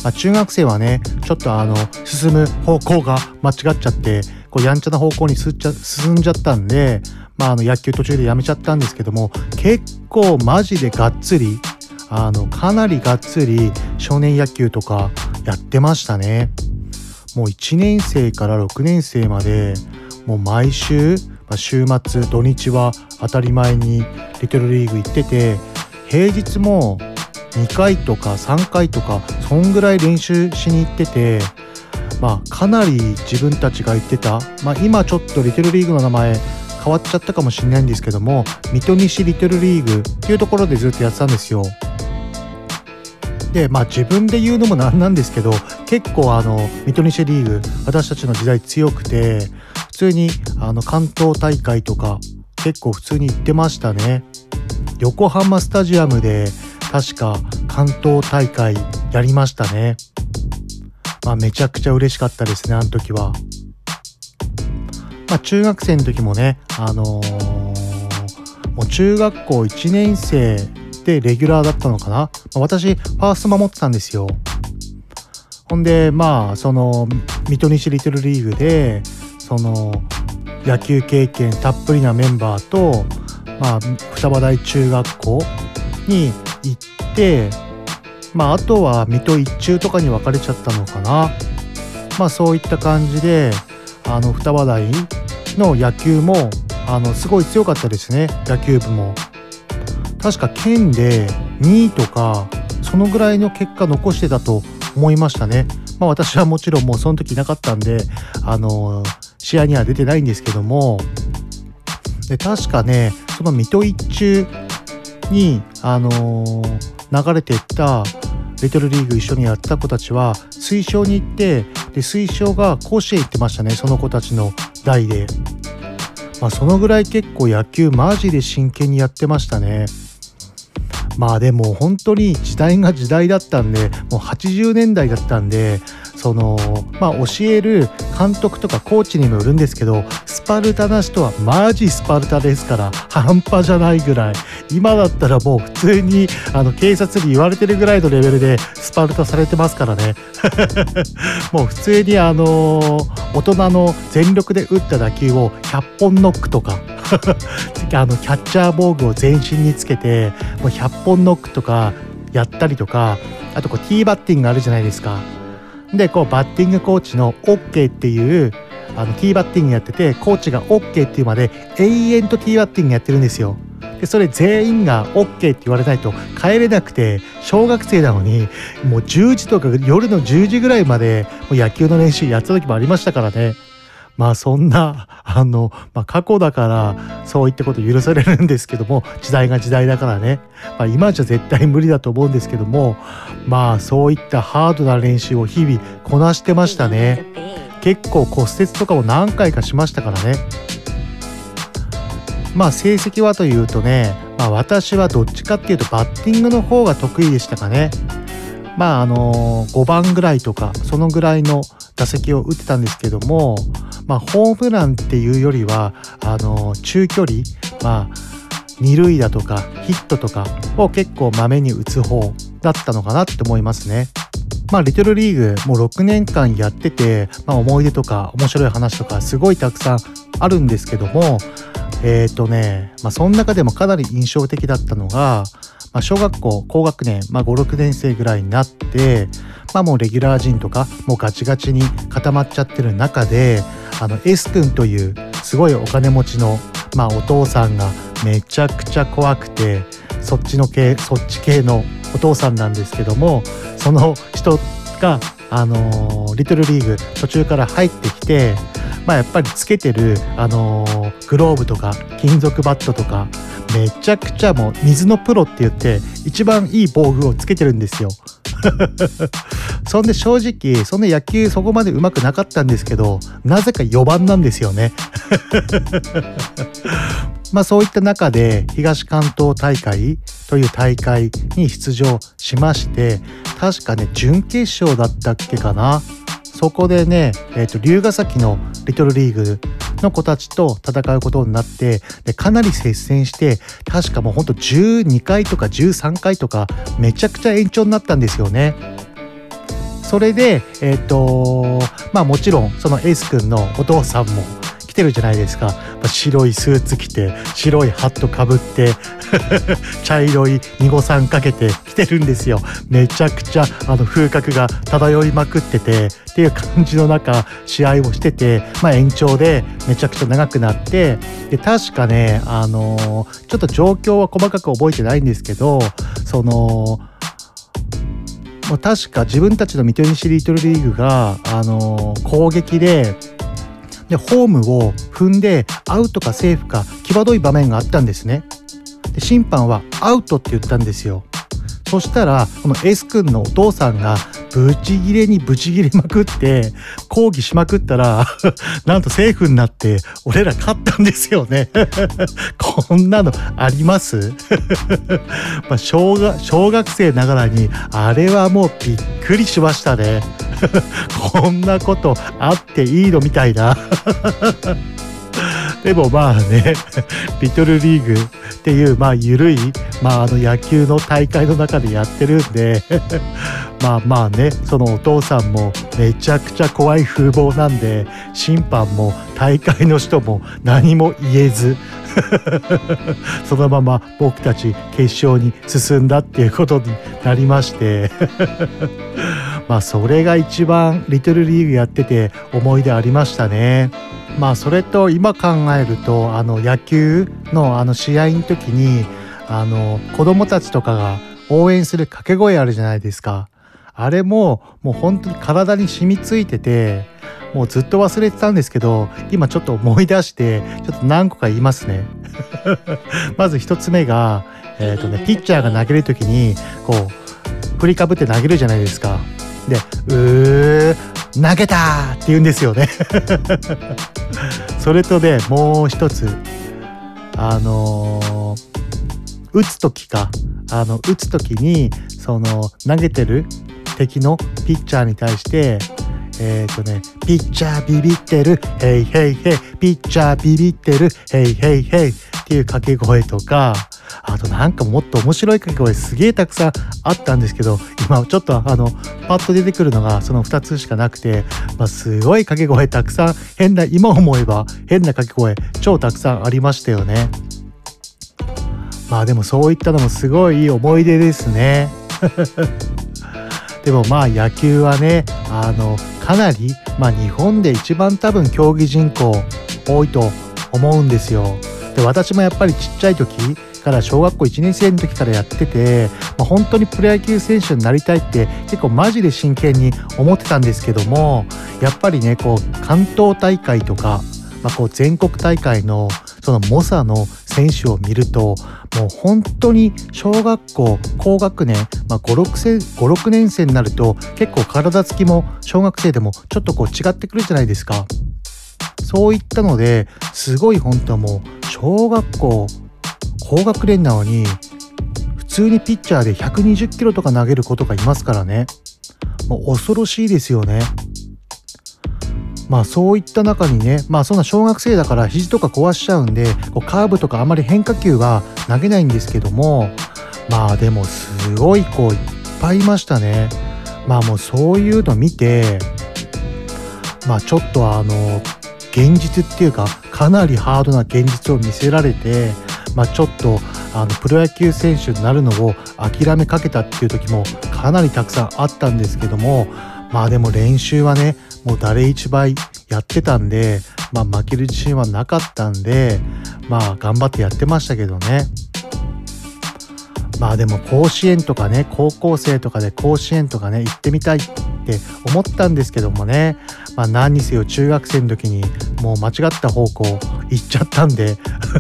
あ、中学生はねちょっとあの進む方向が間違っちゃってこうやんちゃな方向に進っちゃ進んじゃったんで、まあ、あの野球途中でやめちゃったんですけども結構マジでがっつりあのかなりがっつり少年野球とかやってましたね。もう1年生から6年生までもう毎週、まあ、週末土日は当たり前にリトルリーグ行ってて平日も2回とか3回とかそんぐらい練習しに行っててまあかなり自分たちが言ってた、まあ、今ちょっとリトルリーグの名前変わっちゃったかもしれないんですけども水戸西リトルリーグっていうところでずっとやってたんですよ。でまあ自分で言うのもなんなんですけど結構あの水戸西リーグ私たちの時代強くて普通にあの関東大会とか結構普通に行ってましたね横浜スタジアムで確か関東大会やりましたね。まあめちゃくちゃ嬉しかったですねあの時は。まあ中学生の時もねあのーもう中学校1年生でレギュラーだったのかな、まあ私ファースト守ってたんですよ。ほんでまあその水戸西リトルリーグでその野球経験たっぷりなメンバーと、まあ、双葉台中学校に行ってまああとは水戸一中とかに分かれちゃったのかな。まあそういった感じであの双葉台の野球もあのすごい強かったですね。野球部も。確か県で2位とかそのぐらいの結果残してたと思いましたね。まあ私はもちろんもうその時いなかったんであの試合には出てないんですけども。で確かねその水戸一中にあの流れていったリトルリーグ一緒にやった子たちは推奨に行ってで推奨が甲子園行ってましたねその子たちの代で、まあ、そのぐらい結構野球マジで真剣にやってましたね。まあでも本当に時代が時代だったんでもう80年代だったんでそのまあ教える監督とかコーチにもよるんですけどスパルタな人はマジスパルタですから半端じゃないぐらい。今だったらもう普通にあの警察に言われてるぐらいのレベルでスパルタされてますからね。(laughs) もう普通にあの大人の全力で打った打球を100本ノックとか (laughs) あのキャッチャー防具を全身につけてもう100本ノックとかやったりとかあとこうティーバッティングあるじゃないですか。でこうバッティングコーチの OK っていうあのティーバッティングやっててコーチが OK っていうまで永遠とティーバッティングやってるんですよ。でそれ全員が OK って言われないと帰れなくて小学生なのにもう10時とか夜の10時ぐらいまでもう野球の練習やった時もありましたからね。まあそんなあの、まあ、過去だからそういったこと許されるんですけども時代が時代だからね、まあ、今じゃ絶対無理だと思うんですけどもまあそういったハードな練習を日々こなしてましたね。結構骨折とかも何回かしましたからね。まあ成績はというとね、まあ、私はどっちかっていうとバッティングの方が得意でしたかね。まああの5番ぐらいとかそのぐらいの打席を打ってたんですけどもまあ、ホームランっていうよりはあの中距離、まあ、二塁打とかヒットとかを結構まめに打つ方だったのかなって思いますね。まあ、リトルリーグもう6年間やってて、まあ、思い出とか面白い話とかすごいたくさんあるんですけどもえっ、ー、とね、まあ、その中でもかなり印象的だったのが、まあ、小学校高学年、まあ、56年生ぐらいになって、まあ、もうレギュラー陣とかもうガチガチに固まっちゃってる中であの S 君というすごいお金持ちの、まあ、お父さんがめちゃくちゃ怖くてそっちの系そっち系のお父さんなんですけどもその人があのー、リトルリーグ途中から入ってきて、まあ、やっぱりつけてる、あのー、グローブとか金属バットとかめちゃくちゃもう水のプロって言って一番いい防具をつけてるんですよ。(laughs) そんで正直そんな野球そこまでうまくなかったんですけどなぜか4番なんですよね。(laughs) まあそういった中で東関東大会という大会に出場しまして確かね準決勝だったっけかなそこでね、えーと、龍ヶ崎のリトルリーグの子たちと戦うことになってでかなり接戦して確かもうほんと12回とか13回とかめちゃくちゃ延長になったんですよね。それで、えっ、ー、とまあもちろんそのエース君のお父さんもてるじゃないですか。白いスーツ着て白いハットかぶって (laughs) 茶色い二五三かけて来てるんですよめちゃくちゃあの風格が漂いまくっててっていう感じの中試合をしてて、まあ、延長でめちゃくちゃ長くなってで確かねあのー、ちょっと状況は細かく覚えてないんですけどその確か自分たちのミトニシリートルリーグが、あのー、攻撃ででホームを踏んでアウトかセーフか際どい場面があったんですね。で審判はアウトって言ったんですよ。そしたらこの S 君のお父さんがブチギレにブチギレまくって抗議しまくったら (laughs) なんとセーフになって俺ら勝ったんですよね。(laughs) こんなのあります？(laughs) ま小学小学生ながらにあれはもうびっくりしましたね。こんなことあっていいのみたいな。でもまあね、(laughs) リトルリーグっていう、まあ緩い、まああの野球の大会の中でやってるんで (laughs) まあまあね、そのお父さんもめちゃくちゃ怖い風貌なんで、審判も大会の人も何も言えず (laughs) そのまま僕たち決勝に進んだっていうことになりましてまあそれが一番リトルリーグやってて思い出ありましたね。まあそれと今考えるとあの野球のあの試合の時にあの子供たちとかが応援する掛け声あるじゃないですか。あれももう本当に体に染みついててもうずっと忘れてたんですけど今ちょっと思い出してちょっと何個か言いますね。(laughs) まず一つ目が、えーとね、ピッチャーが投げる時にこう振りかぶって投げるじゃないですか。で「うー投げた!」って言うんですよね (laughs) それとねもう一つあのー、打つ時かあの打つ時にその投げてる敵のピッチャーに対してえっ、ー、とね、ピッチャービビってる、ヘイヘイヘイ、ピッチャービビってる、ヘイヘイヘイっていう掛け声とか、あとなんかもっと面白い掛け声すげえたくさんあったんですけど、今ちょっとあの、パッと出てくるのがその2つしかなくて、まあ、すごい掛け声たくさん、変な、今思えば変な掛け声超たくさんありましたよね。まあでもそういったのもすごいいい思い出ですね。でもまあ野球はねあのかなり、まあ、日本で一番多分競技人口多いと思うんですよ。で私もやっぱりちっちゃい時から小学校1年生の時からやってて、まあ、本当にプロ野球選手になりたいって結構マジで真剣に思ってたんですけどもやっぱりねこう関東大会とか、まあ、こう全国大会のその猛者の選手を見るともう本当に小学校高学年、まあ、56年生になると結構体つきも小学生でもちょっとこう違ってくるじゃないですか。そういったのですごい本当はもう小学校高学年なのに普通にピッチャーで120キロとか投げる子とかいますからねもう恐ろしいですよねまあそういった中にねまあそんな小学生だから肘とか壊しちゃうんでこうカーブとかあまり変化球は投げないんですけどもまあでもすごい子いっぱいいましたね。まあもうそういうの見てまあちょっとあの現実っていうかかなりハードな現実を見せられてまあ、ちょっとあのプロ野球選手になるのを諦めかけたっていう時もかなりたくさんあったんですけどもまあでも練習はねもう誰一倍やってたんで、まあ、負ける自信はなかったんでまあ頑張ってやってましたけどね。まあでも甲子園とかね高校生とかで甲子園とかね行ってみたいって思ったんですけどもね、まあ、何にせよ中学生の時にもう間違った方向行っちゃったんで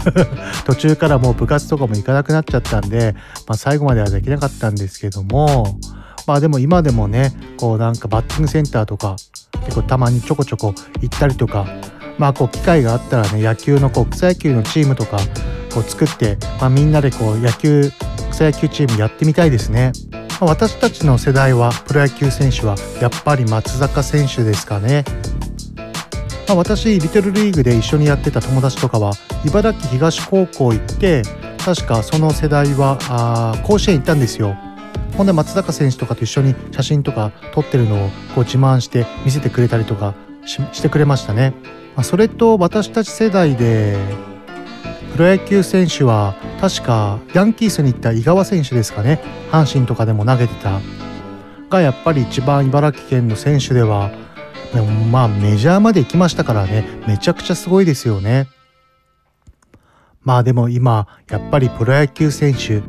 (laughs) 途中からもう部活とかも行かなくなっちゃったんで、まあ、最後まではできなかったんですけどもまあでも今でもねこうなんかバッティングセンターとか結構たまにちょこちょこ行ったりとかまあこう機会があったらね野球のこう草野球のチームとかこう作って、まあ、みんなでこう野球草野球チームやってみたいですね。私たちの世代はプロ野球選手はやっぱり松坂選手ですかね。まあ、私リトルリーグで一緒にやってた友達とかは茨城東高校行って確かその世代はあ甲子園行ったんですよ。ほんで松坂選手とかと一緒に写真とか撮ってるのをこう自慢して見せてくれたりとかしてくれましたね。まあ、それと私たち世代でプロ野球選手は確かヤンキースに行った井川選手ですかね。阪神とかでも投げてた。がやっぱり一番茨城県の選手ではまあメジャーまで行きましたからね。めちゃくちゃすごいですよね。まあでも今やっぱりプロ野球選手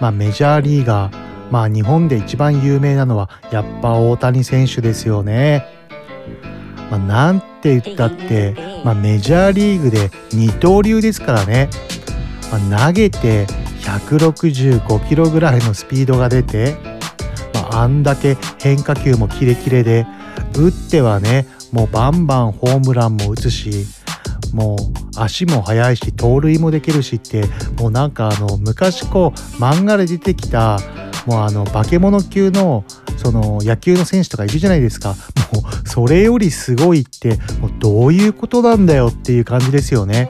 まあメジャーリーガーまあ日本で一番有名なのはやっぱ大谷選手ですよね。まあ、なんて言ったって、まあ、メジャーリーグで二刀流ですからね、まあ、投げて165キロぐらいのスピードが出て、まあ、あんだけ変化球もキレキレで打ってはねもうバンバンホームランも打つしもう足も速いし盗塁もできるしってもうなんかあの昔こう漫画で出てきたもうあの化け物級のその野球の選手とかいるじゃないですかもうそれよりすごいってもうどういうことなんだよっていう感じですよね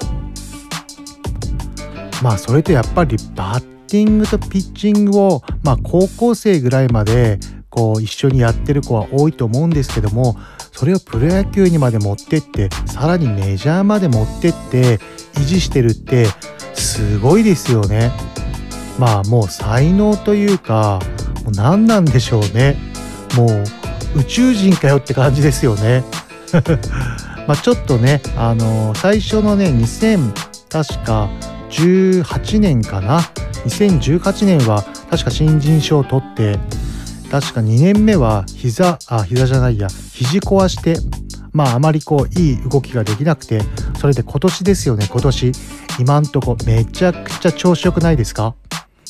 まあそれとやっぱりバッティングとピッチングをまあ高校生ぐらいまでこう一緒にやってる子は多いと思うんですけどもそれをプロ野球にまで持ってってさらにメジャーまで持ってって維持してるってすごいですよね。まあもう才能というかもう何なんでしょうね。もう宇宙人かよって感じですよね。(laughs) まあちょっとねあの最初のね2000確か18年かな。2018年は確か新人賞を取って確か2年目は膝あ膝じゃないや肘壊してまああまりこういい動きができなくてそれで今年ですよね今年。今んとこめちゃくちゃ調子良くないですか？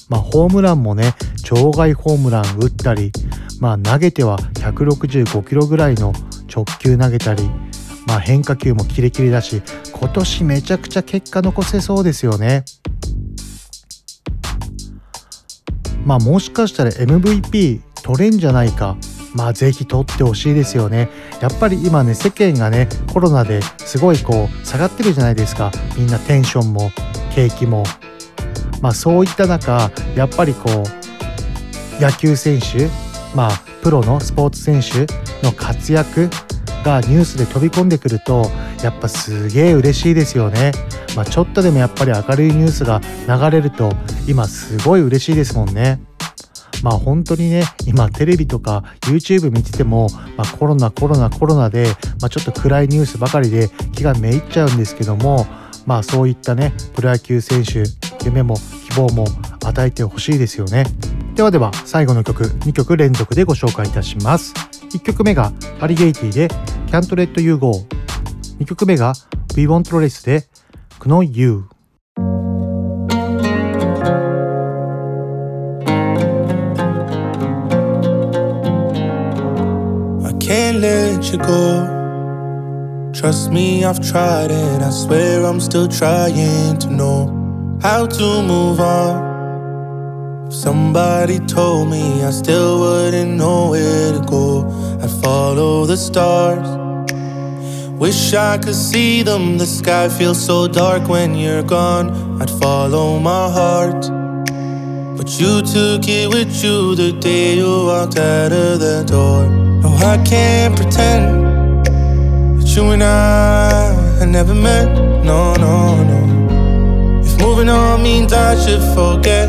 まあ、ホームランもね場外ホームラン打ったり、まあ、投げては165キロぐらいの直球投げたり、まあ、変化球もキレキレだし今年めちゃくちゃ結果残せそうですよね。まあもしかしたら MVP 取れんじゃないか。まあぜひ取ってほしいですよね。やっぱり今ね世間がねコロナですごいこう下がってるじゃないですかみんなテンションも景気もまあ、そういった中やっぱりこう野球選手、まあ、プロのスポーツ選手の活躍がニュースで飛び込んでくるとやっぱすげえ嬉しいですよね。まあ、ちょっとでもやっぱり明るいニュースが流れると今すごい嬉しいですもんね。まあ本当にね今テレビとか YouTube 見てても、まあ、コロナコロナコロナで、まあ、ちょっと暗いニュースばかりで気がめいっちゃうんですけどもまあそういったねプロ野球選手夢も希望も与えてほしいですよね。ではでは最後の曲2曲連続でご紹介いたします。1曲目がアリゲイティで Can't Let You Go 2曲目が We Want Race で Know You can't let you go. Trust me, I've tried it. I swear I'm still trying to know how to move on. If somebody told me I still wouldn't know where to go, I'd follow the stars. Wish I could see them. The sky feels so dark when you're gone. I'd follow my heart. But you took it with you the day you walked out of the door. No, I can't pretend that you and I had never met. No, no, no. If moving on means I should forget.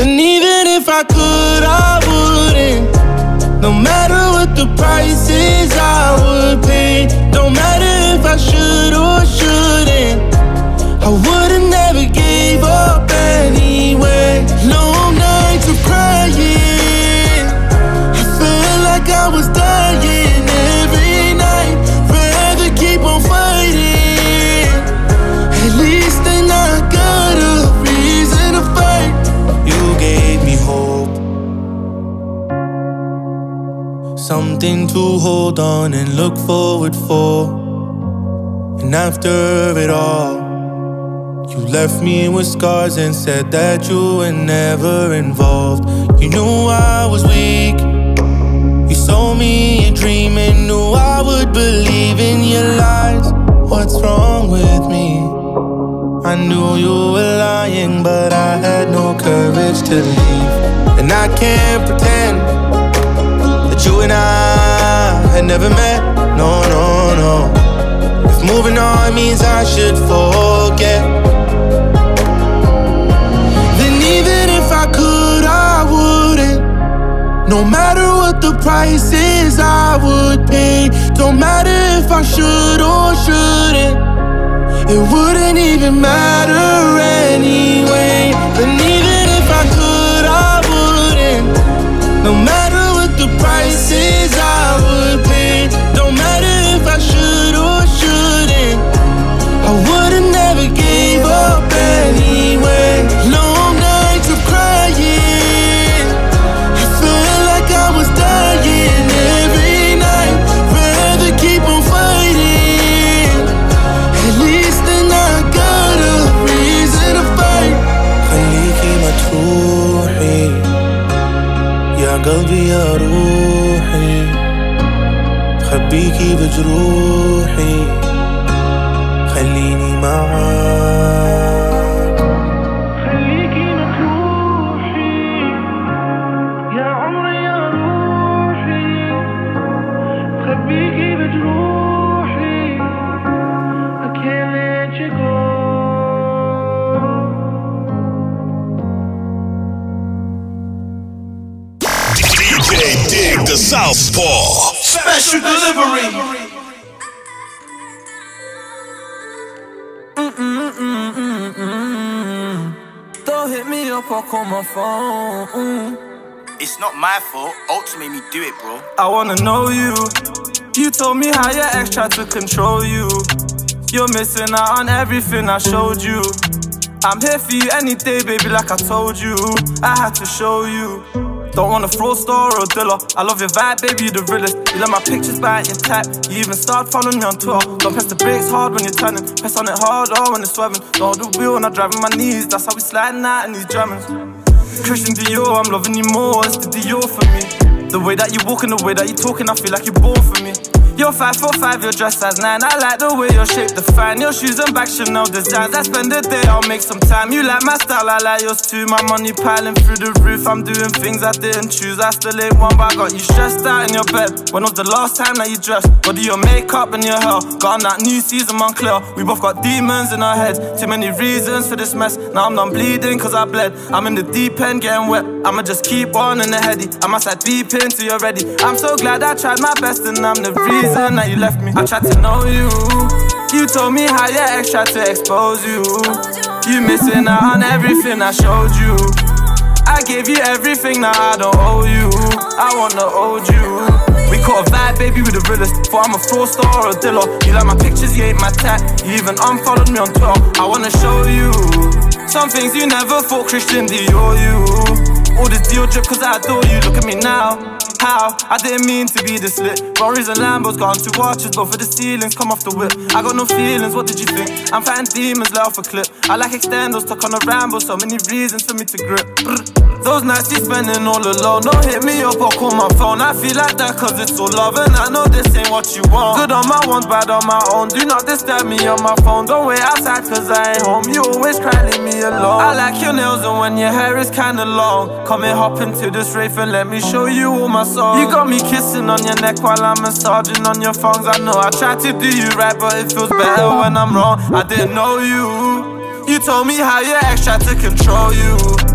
And even if I could, I wouldn't. No matter what the price is, I would pay. No matter if I should or shouldn't. I would've never gave up Something to hold on and look forward for. And after it all, you left me with scars and said that you were never involved. You knew I was weak. You sold me a dream and knew I would believe in your lies. What's wrong with me? I knew you were lying, but I had no courage to leave. And I can't pretend you and I had never met. No, no, no. If moving on means I should forget. Then even if I could, I wouldn't. No matter what the price is, I would pay. Don't matter if I should or shouldn't. It wouldn't even matter anyway. And even if I could, I wouldn't. No matter what the price Ults made me do it, bro. I wanna know you. You told me how your ex tried to control you. You're missing out on everything I showed you. I'm here for you any day, baby, like I told you. I had to show you. Don't want a floor star or a dealer. I love your vibe, baby, you the realest. You let my pictures by your tap. You even start following me on Twitter. Don't press the brakes hard when you're turning. Press on it harder oh, when it's swerving. Don't hold the wheel when I'm driving my knees. That's how we sliding out in these Germans. Christian Dior, I'm loving you more. It's the Dior for me. The way that you walk and the way that you talking, I feel like you're born for me. You're five foot five, you're dressed as nine. I like the way you're shaped, define your shoes and back Chanel designs. I spend the day, I'll make some time. You like my style, I like yours too. My money piling through the roof. I'm doing things I didn't choose. I still ain't one, but I got you stressed out in your bed. When was the last time that you dressed? What do your makeup and your hair? Got on that new season, Moncler. We both got demons in our heads. Too many reasons for this mess. Now I'm done bleeding cause I bled. I'm in the deep end getting wet. I'ma just keep on in the heady. I must have deep into you ready. I'm so glad I tried my best and I'm the reason that you left me. I tried to know you. You told me how your ex tried to expose you. You missing out on everything I showed you. I gave you everything, now I don't owe you. I wanna hold you. We caught a vibe, baby, with the realest. For I'm a fraudster or a dealer. You like my pictures, you ain't my type. You even unfollowed me on Twitter. I wanna show you some things you never thought Christian Dior you. All this deal drip cause I adore you. Look at me now. How? I didn't mean to be this lit. Rory's and Lambos gone two watches, both for the ceilings come off the whip. I got no feelings, what did you think? I'm fighting demons, off a clip. I like extendos, stuck on a ramble, so many reasons for me to grip. Brr. Those nights you spending all alone, don't hit me up or call my phone. I feel like that cause it's all love, and I know this ain't what you want. Good on my ones, bad on my own. Do not disturb me on my phone. Don't wait outside cause I ain't home. You always cry, leave me alone. I like your nails, and when your hair is kinda long. Come and hop into this rave and let me show you all my songs. You got me kissing on your neck while I'm massaging on your thongs. I know I tried to do you right, but it feels better when I'm wrong. I didn't know you. You told me how your ex tried to control you.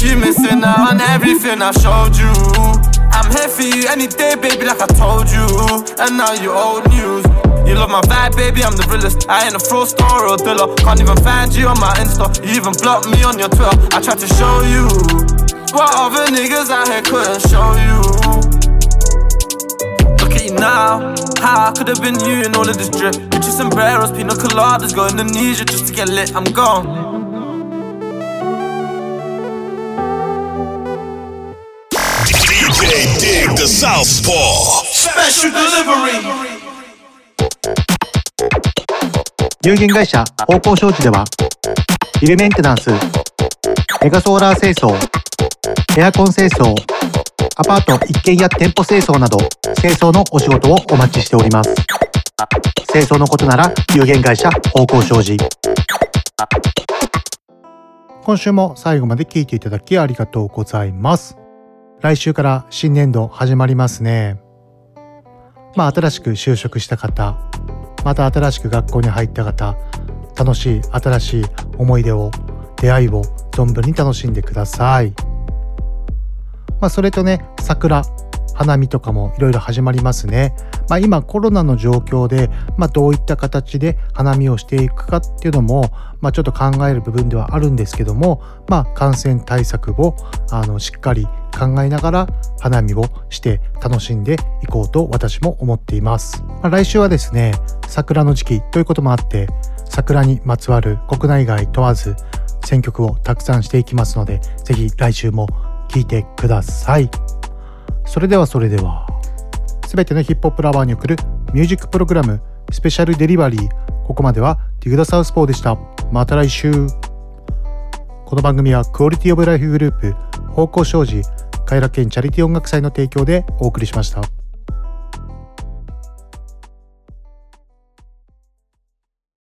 You missing out on everything I showed you. I'm here for you any day, baby, like I told you. And now you old news. You love my vibe, baby, I'm the realest. I ain't a fraudster or a dealer. Can't even find you on my Insta. You even blocked me on your Twitter. I tried to show you what other niggas out here couldn't show you. Look at you now. How I could have been you in all of this drip. Gucci sombreros, pina coladas, go Indonesia just to get lit. I'm gone. The Southpaw. Special delivery. 有限会社方向商事ではビルメンテナンスメガソーラー清掃エアコン清掃アパート一軒や店舗清掃など清掃のお仕事をお待ちしております清掃のことなら有限会社方向商事今週も最後まで聞いていただきありがとうございます来週から新年度始まりますね。まあ新しく就職した方また新しく学校に入った方楽しい新しい思い出を出会いを存分に楽しんでください。まあそれとね桜。花見とかもいろいろ始まりますね。まあ、今コロナの状況で、まあ、どういった形で花見をしていくかっていうのも、まあ、ちょっと考える部分ではあるんですけども、まあ、感染対策をあのしっかり考えながら花見をして楽しんでいこうと私も思っています。まあ、来週はですね桜の時期ということもあって桜にまつわる国内外問わず選曲をたくさんしていきますのでぜひ来週も聴いてください。それではそれでは。全てのヒップホップラバーに送るミュージックプログラムスペシャルデリバリーここまではディグダサウスポーでした。また来週。この番組はクオリティオブライフグループ方向障子偕楽園チャリティー音楽祭の提供でお送りしました。